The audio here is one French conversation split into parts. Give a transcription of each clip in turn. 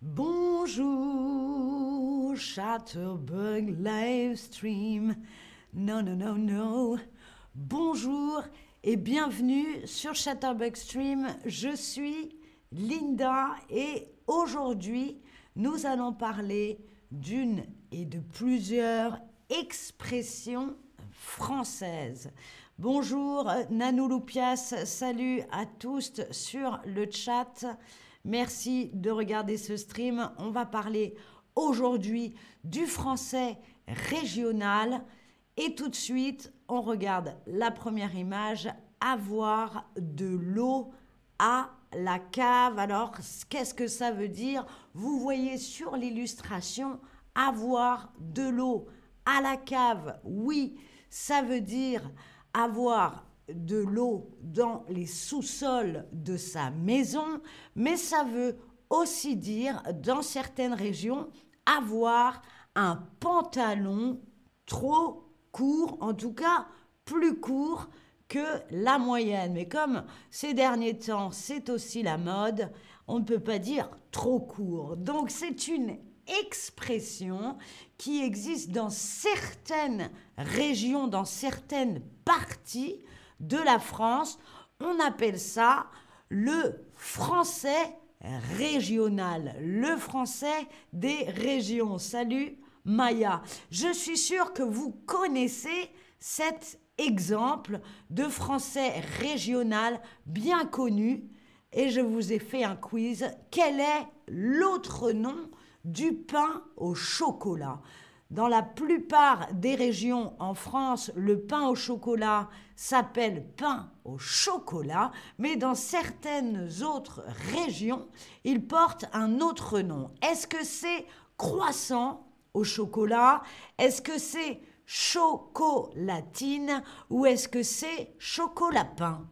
Bonjour, Chatterbug Livestream. Non, non, non, non. Bonjour et bienvenue sur Chatterbug Stream. Je suis Linda et aujourd'hui, nous allons parler d'une et de plusieurs expressions françaises. Bonjour Nanou Loupias, salut à tous sur le chat. Merci de regarder ce stream. On va parler aujourd'hui du français régional. Et tout de suite, on regarde la première image, avoir de l'eau à la cave. Alors, qu'est-ce que ça veut dire? Vous voyez sur l'illustration, avoir de l'eau à la cave. Oui, ça veut dire avoir de l'eau dans les sous-sols de sa maison, mais ça veut aussi dire, dans certaines régions, avoir un pantalon trop court, en tout cas plus court que la moyenne. Mais comme ces derniers temps, c'est aussi la mode, on ne peut pas dire trop court. Donc c'est une expression qui existe dans certaines régions, dans certaines parties de la France. On appelle ça le français régional, le français des régions. Salut Maya. Je suis sûre que vous connaissez cet exemple de français régional bien connu et je vous ai fait un quiz. Quel est l'autre nom du pain au chocolat? Dans la plupart des régions en France, le pain au chocolat s'appelle pain au chocolat, mais dans certaines autres régions, il porte un autre nom. Est-ce que c'est croissant au chocolat? Est-ce que c'est chocolatine? Ou est-ce que c'est chocolat pain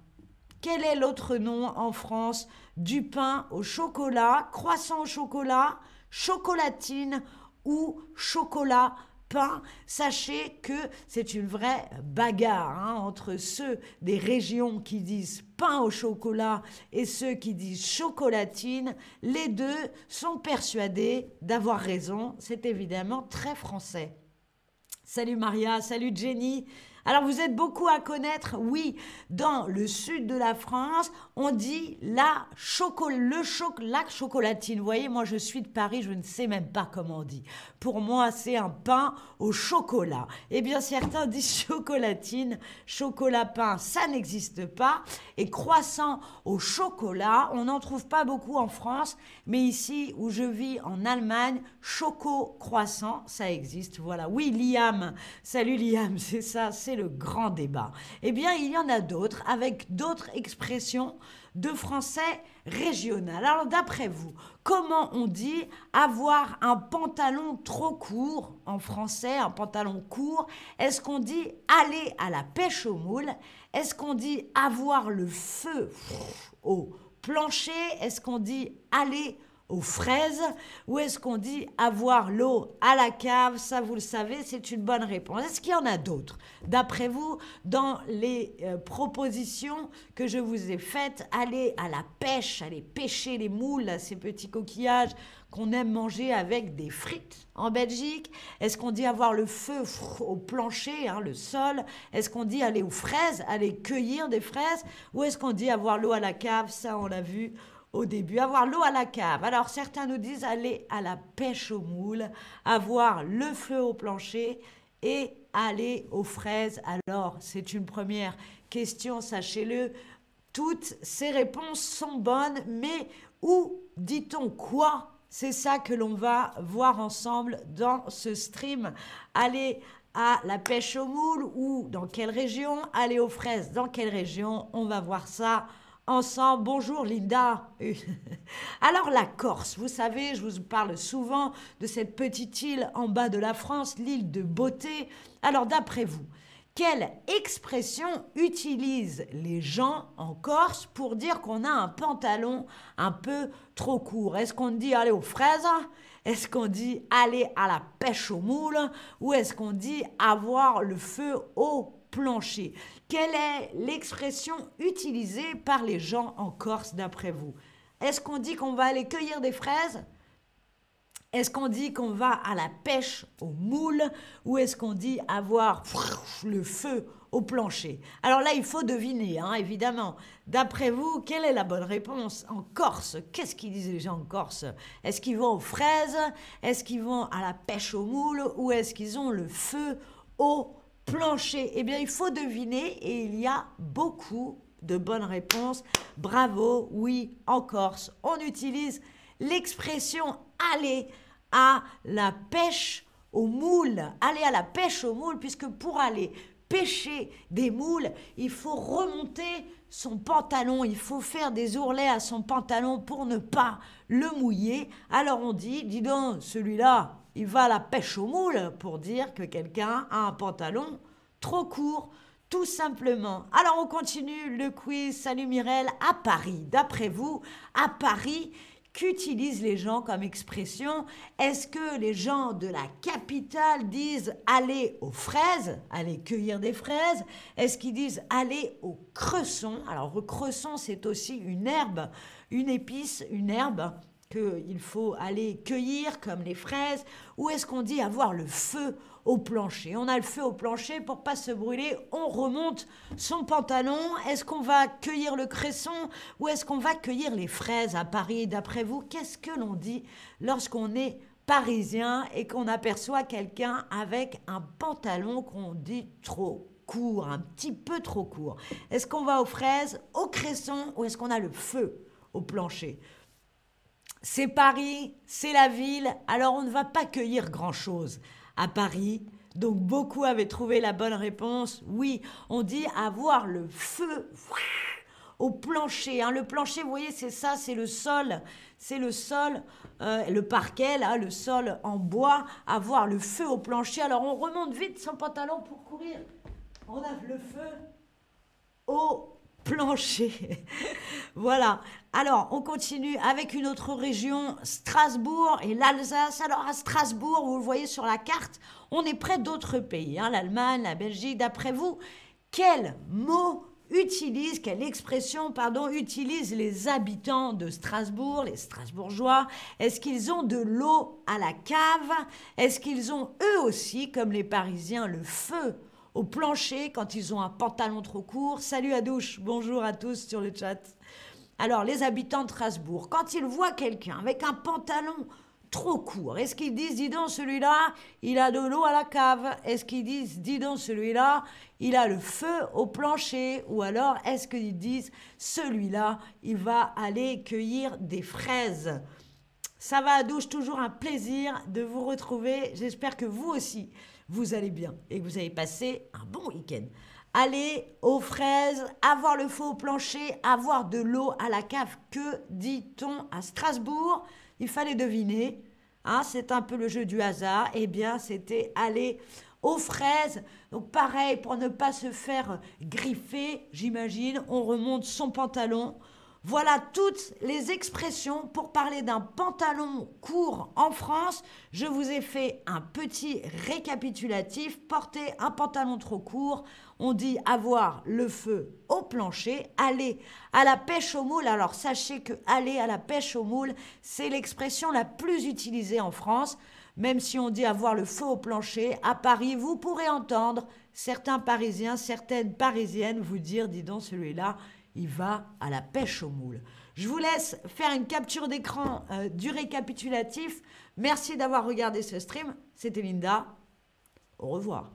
Quel est l'autre nom en France du pain au chocolat, croissant au chocolat, chocolatine ou chocolat pain, sachez que c'est une vraie bagarre hein, entre ceux des régions qui disent pain au chocolat et ceux qui disent chocolatine. Les deux sont persuadés d'avoir raison. C'est évidemment très français. Salut Maria, salut Jenny. Alors vous êtes beaucoup à connaître, oui, dans le sud de la France, on dit la le choc, la chocolatine. Vous voyez, moi je suis de Paris, je ne sais même pas comment on dit. Pour moi, c'est un pain au chocolat. Eh bien, certains disent chocolatine, chocolat pain, ça n'existe pas. Et croissant au chocolat, on n'en trouve pas beaucoup en France, mais ici où je vis en Allemagne, choco croissant, ça existe. Voilà. Oui, Liam. Salut Liam, c'est ça, c'est le grand débat. Eh bien, il y en a d'autres avec d'autres expressions de français régional. Alors, d'après vous, comment on dit avoir un pantalon trop court en français, un pantalon court? Est-ce qu'on dit aller à la pêche au moule Est-ce qu'on dit avoir le feu au plancher? Est-ce qu'on dit aller aux fraises ou est-ce qu'on dit avoir l'eau à la cave? Ça, vous le savez, c'est une bonne réponse. Est-ce qu'il y en a d'autres? D'après vous, dans les euh, propositions que je vous ai faites, aller à la pêche, aller pêcher les moules, ces petits coquillages qu'on aime manger avec des frites en Belgique? Est-ce qu'on dit avoir le feu au plancher, hein, le sol? Est-ce qu'on dit aller aux fraises, aller cueillir des fraises? Ou est-ce qu'on dit avoir l'eau à la cave? Ça, on l'a vu au début, avoir l'eau à la cave. Alors certains nous disent aller à la pêche aux moules, avoir le feu au plancher et aller aux fraises. Alors c'est une première question, sachez-le. Toutes ces réponses sont bonnes, mais où dit-on quoi? C'est ça que l'on va voir ensemble dans ce stream. Aller à la pêche aux moules ou dans quelle région? Aller aux fraises dans quelle région? On va voir ça ensemble. Bonjour Linda. Alors la Corse, vous savez, je vous parle souvent de cette petite île en bas de la France, l'île de Beauté. Alors d'après vous, quelle expression utilisent les gens en Corse pour dire qu'on a un pantalon un peu trop court? Est-ce qu'on dit aller aux fraises? Est-ce qu'on dit aller à la pêche aux moules Ou est-ce qu'on dit avoir le feu au plancher? Quelle est l'expression utilisée par les gens en Corse d'après vous? Est-ce qu'on dit qu'on va aller cueillir des fraises? Est-ce qu'on dit qu'on va à la pêche au moule ou est-ce qu'on dit avoir le feu au plancher? Alors là, il faut deviner, hein, évidemment. D'après vous, quelle est la bonne réponse En Corse, qu'est-ce qu'ils disent les gens en Corse? Est-ce qu'ils vont aux fraises? Est-ce qu'ils vont à la pêche au moule Ou est-ce qu'ils ont le feu au plancher? Eh bien, il faut deviner et il y a beaucoup de bonnes réponses. Bravo, oui, en Corse, on utilise l'expression aller à la pêche au moule. Aller à la pêche au moule, puisque pour aller pêcher des moules, il faut remonter son pantalon, il faut faire des ourlets à son pantalon pour ne pas le mouiller. Alors on dit, dis donc, celui-là, il va à la pêche au moule pour dire que quelqu'un a un pantalon trop court. Tout simplement. Alors on continue le quiz. Salut Mirel. À Paris, d'après vous, à Paris, qu'utilisent les gens comme expression. Est-ce que les gens de la capitale disent aller aux fraises, aller cueillir des fraises Est-ce qu'ils disent aller au cresson Alors le cresson, c'est aussi une herbe, une épice, une herbe qu'il faut aller cueillir comme les fraises Ou est-ce qu'on dit avoir le feu au plancher? On a le feu au plancher pour pas se brûler, on remonte son pantalon. Est-ce qu'on va cueillir le cresson ou est-ce qu'on va cueillir les fraises à Paris? D'après vous, qu'est-ce que l'on dit lorsqu'on est parisien et qu'on aperçoit quelqu'un avec un pantalon qu'on dit trop court, un petit peu trop court? Est-ce qu'on va aux fraises, au cresson ou est-ce qu'on a le feu au plancher? C'est Paris, c'est la ville, alors on ne va pas cueillir grand-chose à Paris. Donc beaucoup avaient trouvé la bonne réponse. Oui, on dit avoir le feu au plancher. Hein. Le plancher, vous voyez, c'est ça, c'est le sol. C'est le sol, euh, le parquet, là, le sol en bois. Avoir le feu au plancher. Alors on remonte vite son pantalon pour courir. On a le feu au plancher. voilà. Alors, on continue avec une autre région, Strasbourg et l'Alsace. Alors, à Strasbourg, vous le voyez sur la carte, on est près d'autres pays, hein, l'Allemagne, la Belgique. D'après vous, quel mot utilise, quelle expression, pardon, utilisent les habitants de Strasbourg, les Strasbourgeois? Est-ce qu'ils ont de l'eau à la cave? Est-ce qu'ils ont eux aussi, comme les Parisiens, le feu au plancher quand ils ont un pantalon trop court. Salut à douche, bonjour à tous sur le chat. Alors, les habitants de Strasbourg, quand ils voient quelqu'un avec un pantalon trop court, est-ce qu'ils disent, dis donc, celui-là, il a de l'eau à la cave? Est-ce qu'ils disent, dis donc, celui-là, il a le feu au plancher? Ou alors, est-ce qu'ils disent, celui-là, il va aller cueillir des fraises? Ça va à douche, toujours un plaisir de vous retrouver. J'espère que vous aussi, vous allez bien et que vous avez passé un bon week-end. Allez aux fraises, avoir le feu au plancher, avoir de l'eau à la cave. Que dit-on à Strasbourg? Il fallait deviner. Hein, c'est un peu le jeu du hasard. Eh bien, c'était aller aux fraises. Donc pareil, pour ne pas se faire griffer, j'imagine, on remonte son pantalon, voilà toutes les expressions pour parler d'un pantalon court en France. Je vous ai fait un petit récapitulatif. Porter un pantalon trop court, on dit avoir le feu au plancher, aller à la pêche au moule. Alors sachez que aller à la pêche au moule, c'est l'expression la plus utilisée en France. Même si on dit avoir le feu au plancher, à Paris, vous pourrez entendre certains Parisiens, certaines Parisiennes vous dire, dis donc celui-là, il va à la pêche au moule. Je vous laisse faire une capture d'écran euh, du récapitulatif. Merci d'avoir regardé ce stream. C'était Linda. Au revoir.